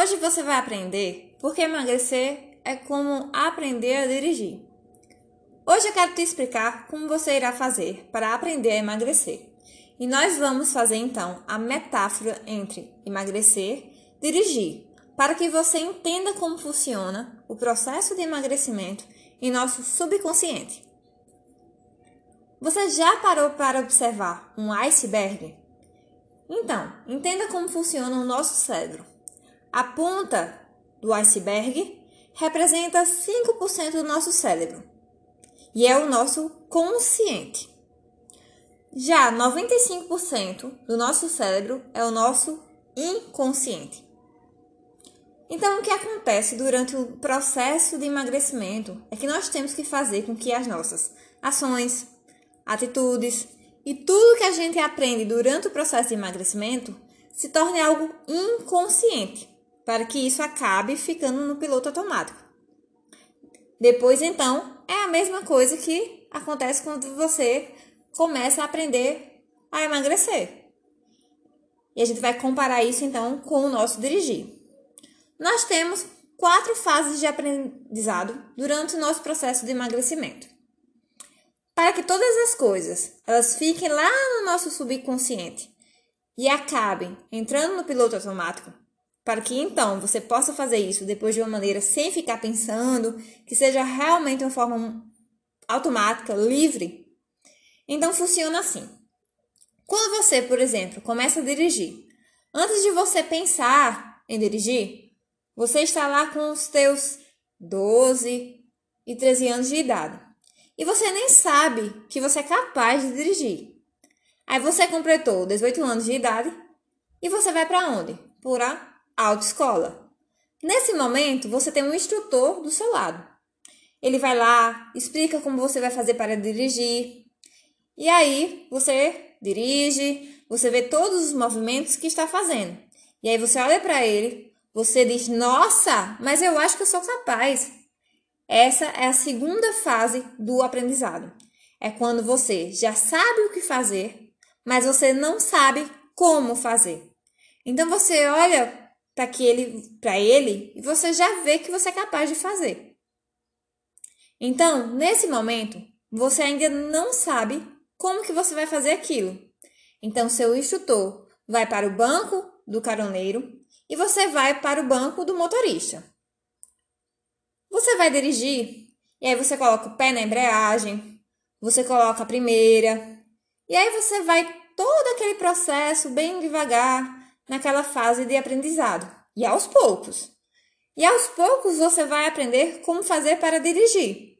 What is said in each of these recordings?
Hoje você vai aprender porque emagrecer é como aprender a dirigir. Hoje eu quero te explicar como você irá fazer para aprender a emagrecer. E nós vamos fazer então a metáfora entre emagrecer e dirigir, para que você entenda como funciona o processo de emagrecimento em nosso subconsciente. Você já parou para observar um iceberg? Então, entenda como funciona o nosso cérebro. A ponta do iceberg representa 5% do nosso cérebro e é o nosso consciente. Já 95% do nosso cérebro é o nosso inconsciente. Então, o que acontece durante o processo de emagrecimento é que nós temos que fazer com que as nossas ações, atitudes e tudo que a gente aprende durante o processo de emagrecimento se torne algo inconsciente para que isso acabe ficando no piloto automático. Depois, então, é a mesma coisa que acontece quando você começa a aprender a emagrecer. E a gente vai comparar isso, então, com o nosso dirigir. Nós temos quatro fases de aprendizado durante o nosso processo de emagrecimento. Para que todas as coisas elas fiquem lá no nosso subconsciente e acabem entrando no piloto automático, para que então você possa fazer isso depois de uma maneira sem ficar pensando, que seja realmente uma forma automática, livre. Então funciona assim. Quando você, por exemplo, começa a dirigir, antes de você pensar em dirigir, você está lá com os teus 12 e 13 anos de idade. E você nem sabe que você é capaz de dirigir. Aí você completou 18 anos de idade e você vai para onde? Para autoescola. Nesse momento, você tem um instrutor do seu lado. Ele vai lá, explica como você vai fazer para dirigir. E aí, você dirige, você vê todos os movimentos que está fazendo. E aí você olha para ele, você diz: "Nossa, mas eu acho que eu sou capaz". Essa é a segunda fase do aprendizado. É quando você já sabe o que fazer, mas você não sabe como fazer. Então você olha para que ele para ele e você já vê que você é capaz de fazer. Então, nesse momento, você ainda não sabe como que você vai fazer aquilo. Então, seu instrutor vai para o banco do caroneiro e você vai para o banco do motorista. Você vai dirigir e aí você coloca o pé na embreagem, você coloca a primeira e aí você vai todo aquele processo bem devagar naquela fase de aprendizado. E aos poucos. E aos poucos você vai aprender como fazer para dirigir.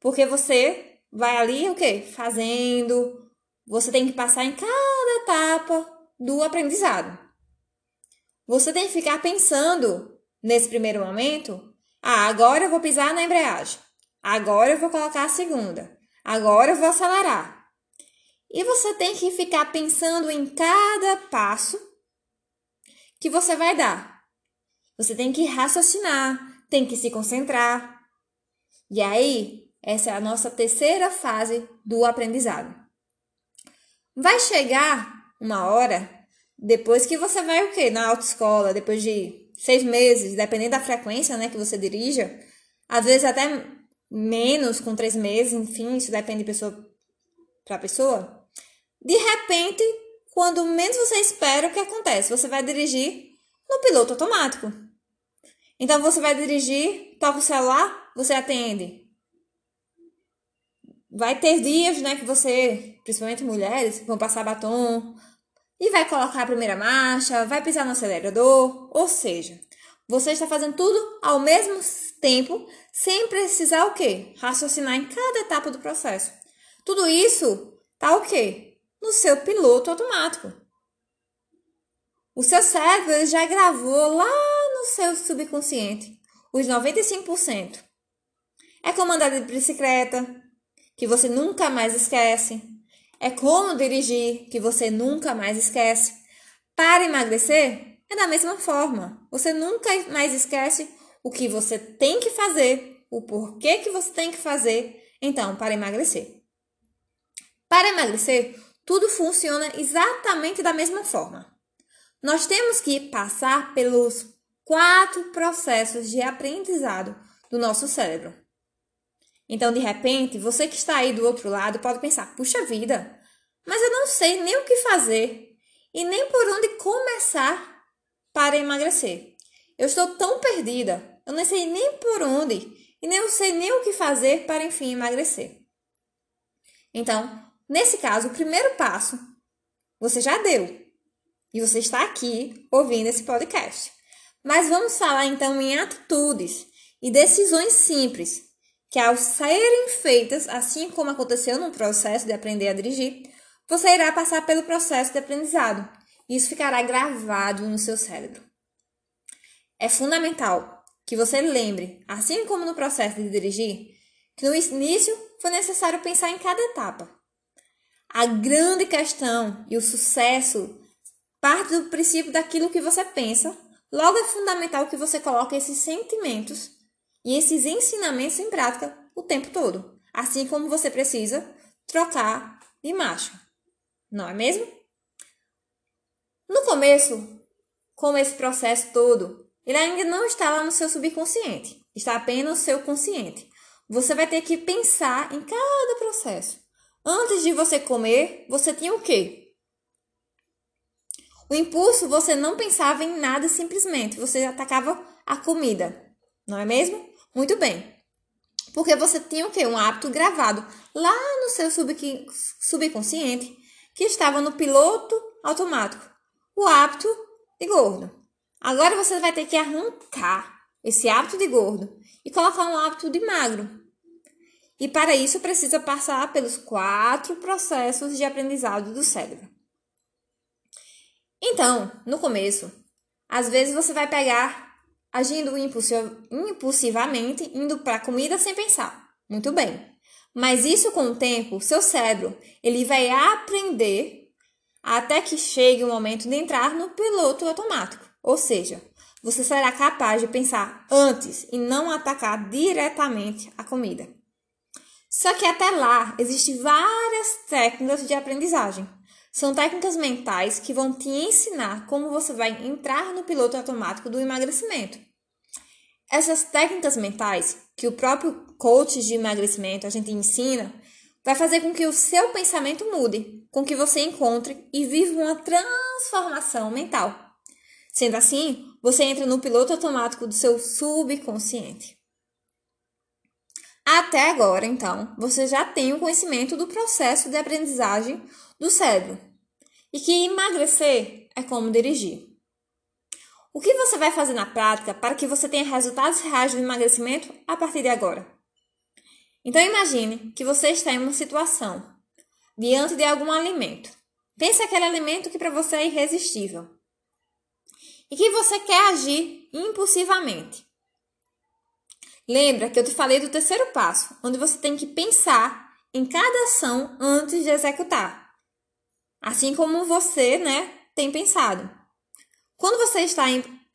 Porque você vai ali o quê? Fazendo. Você tem que passar em cada etapa do aprendizado. Você tem que ficar pensando nesse primeiro momento: ah, agora eu vou pisar na embreagem. Agora eu vou colocar a segunda. Agora eu vou acelerar. E você tem que ficar pensando em cada passo que você vai dar. Você tem que raciocinar, tem que se concentrar. E aí, essa é a nossa terceira fase do aprendizado. Vai chegar uma hora depois que você vai o quê? Na autoescola, depois de seis meses, dependendo da frequência né, que você dirija, às vezes até menos, com três meses, enfim, isso depende de pessoa para pessoa. De repente, quando menos você espera, o que acontece? Você vai dirigir no piloto automático. Então você vai dirigir, toca o celular, você atende. Vai ter dias, né, que você, principalmente mulheres, vão passar batom e vai colocar a primeira marcha, vai pisar no acelerador, ou seja, você está fazendo tudo ao mesmo tempo, sem precisar o quê? Raciocinar em cada etapa do processo. Tudo isso tá o quê? No seu piloto automático. O seu cérebro já gravou lá no seu subconsciente os 95%. É como andar de bicicleta, que você nunca mais esquece. É como dirigir, que você nunca mais esquece. Para emagrecer, é da mesma forma. Você nunca mais esquece o que você tem que fazer, o porquê que você tem que fazer, então, para emagrecer. Para emagrecer, tudo funciona exatamente da mesma forma. Nós temos que passar pelos quatro processos de aprendizado do nosso cérebro. Então, de repente, você que está aí do outro lado pode pensar: puxa vida, mas eu não sei nem o que fazer e nem por onde começar para emagrecer. Eu estou tão perdida, eu não sei nem por onde e nem eu sei nem o que fazer para enfim emagrecer. Então, nesse caso, o primeiro passo você já deu e você está aqui ouvindo esse podcast. Mas vamos falar então em atitudes e decisões simples que, ao serem feitas, assim como aconteceu no processo de aprender a dirigir, você irá passar pelo processo de aprendizado e isso ficará gravado no seu cérebro. É fundamental que você lembre, assim como no processo de dirigir, que no início foi necessário pensar em cada etapa. A grande questão e o sucesso parte do princípio daquilo que você pensa, logo é fundamental que você coloque esses sentimentos e esses ensinamentos em prática o tempo todo, assim como você precisa trocar de marcha. Não é mesmo? No começo, como esse processo todo ele ainda não está lá no seu subconsciente, está apenas no seu consciente. Você vai ter que pensar em cada processo. Antes de você comer, você tinha o quê? O impulso, você não pensava em nada simplesmente, você atacava a comida, não é mesmo? Muito bem. Porque você tinha o quê? Um hábito gravado lá no seu subconsciente, que estava no piloto automático, o hábito de gordo. Agora você vai ter que arrancar esse hábito de gordo e colocar um hábito de magro. E para isso precisa passar pelos quatro processos de aprendizado do cérebro. Então, no começo, às vezes você vai pegar agindo impulsivamente, indo para a comida sem pensar. Muito bem. Mas isso com o tempo, seu cérebro, ele vai aprender até que chegue o momento de entrar no piloto automático. Ou seja, você será capaz de pensar antes e não atacar diretamente a comida. Só que até lá existem várias técnicas de aprendizagem. São técnicas mentais que vão te ensinar como você vai entrar no piloto automático do emagrecimento. Essas técnicas mentais que o próprio coach de emagrecimento a gente ensina vai fazer com que o seu pensamento mude, com que você encontre e viva uma transformação mental. Sendo assim, você entra no piloto automático do seu subconsciente. Até agora, então, você já tem o conhecimento do processo de aprendizagem do cérebro e que emagrecer é como dirigir. O que você vai fazer na prática para que você tenha resultados reais do emagrecimento a partir de agora? Então imagine que você está em uma situação diante de algum alimento. Pense aquele alimento que para você é irresistível e que você quer agir impulsivamente. Lembra que eu te falei do terceiro passo, onde você tem que pensar em cada ação antes de executar. Assim como você, né, tem pensado. Quando você está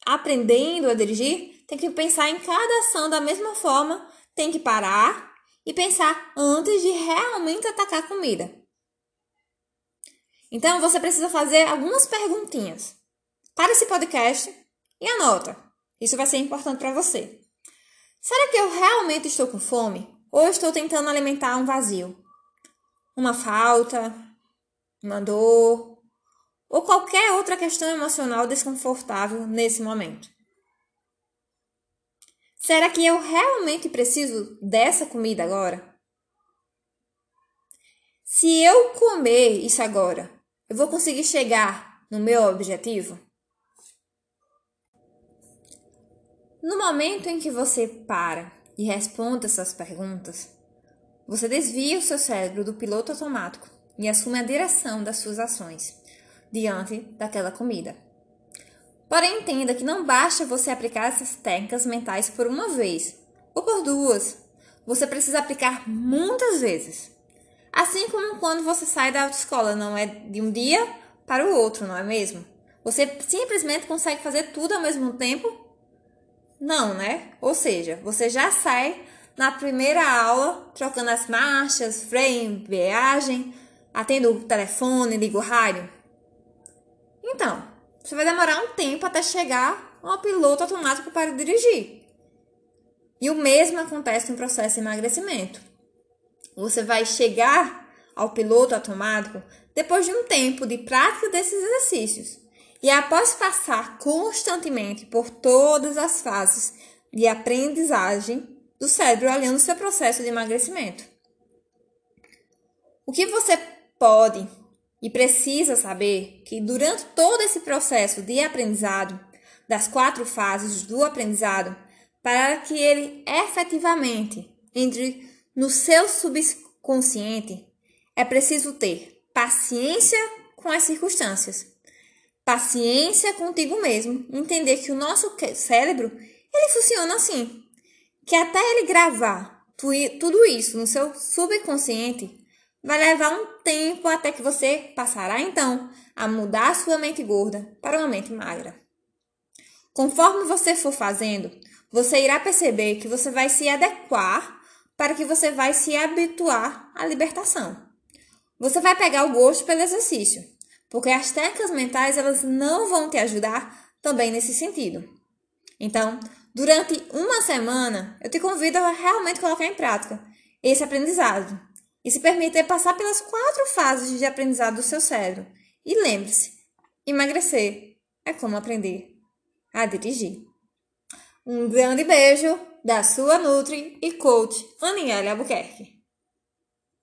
aprendendo a dirigir, tem que pensar em cada ação da mesma forma, tem que parar e pensar antes de realmente atacar a comida. Então você precisa fazer algumas perguntinhas para esse podcast e anota. Isso vai ser importante para você. Será que eu realmente estou com fome? Ou estou tentando alimentar um vazio? Uma falta? Uma dor? Ou qualquer outra questão emocional desconfortável nesse momento? Será que eu realmente preciso dessa comida agora? Se eu comer isso agora, eu vou conseguir chegar no meu objetivo? No momento em que você para e responde essas perguntas, você desvia o seu cérebro do piloto automático e assume a direção das suas ações diante daquela comida. Porém, entenda que não basta você aplicar essas técnicas mentais por uma vez ou por duas. Você precisa aplicar muitas vezes. Assim como quando você sai da autoescola, não é de um dia para o outro, não é mesmo? Você simplesmente consegue fazer tudo ao mesmo tempo não, né? Ou seja, você já sai na primeira aula trocando as marchas, freio, embreagem, atendo o telefone, ligo o rádio. Então, você vai demorar um tempo até chegar ao piloto automático para dirigir. E o mesmo acontece no processo de emagrecimento. Você vai chegar ao piloto automático depois de um tempo de prática desses exercícios. E após passar constantemente por todas as fases de aprendizagem do cérebro olhando seu processo de emagrecimento. O que você pode e precisa saber que durante todo esse processo de aprendizado, das quatro fases do aprendizado, para que ele efetivamente entre no seu subconsciente, é preciso ter paciência com as circunstâncias, paciência contigo mesmo, entender que o nosso cérebro ele funciona assim, que até ele gravar tudo isso no seu subconsciente vai levar um tempo até que você passará então a mudar a sua mente gorda para uma mente magra. Conforme você for fazendo, você irá perceber que você vai se adequar para que você vai se habituar à libertação. Você vai pegar o gosto pelo exercício, porque as técnicas mentais elas não vão te ajudar também nesse sentido. Então, durante uma semana, eu te convido a realmente colocar em prática esse aprendizado e se permitir passar pelas quatro fases de aprendizado do seu cérebro. E lembre-se, emagrecer é como aprender a dirigir. Um grande beijo! da sua Nutri e coach Aniele Albuquerque.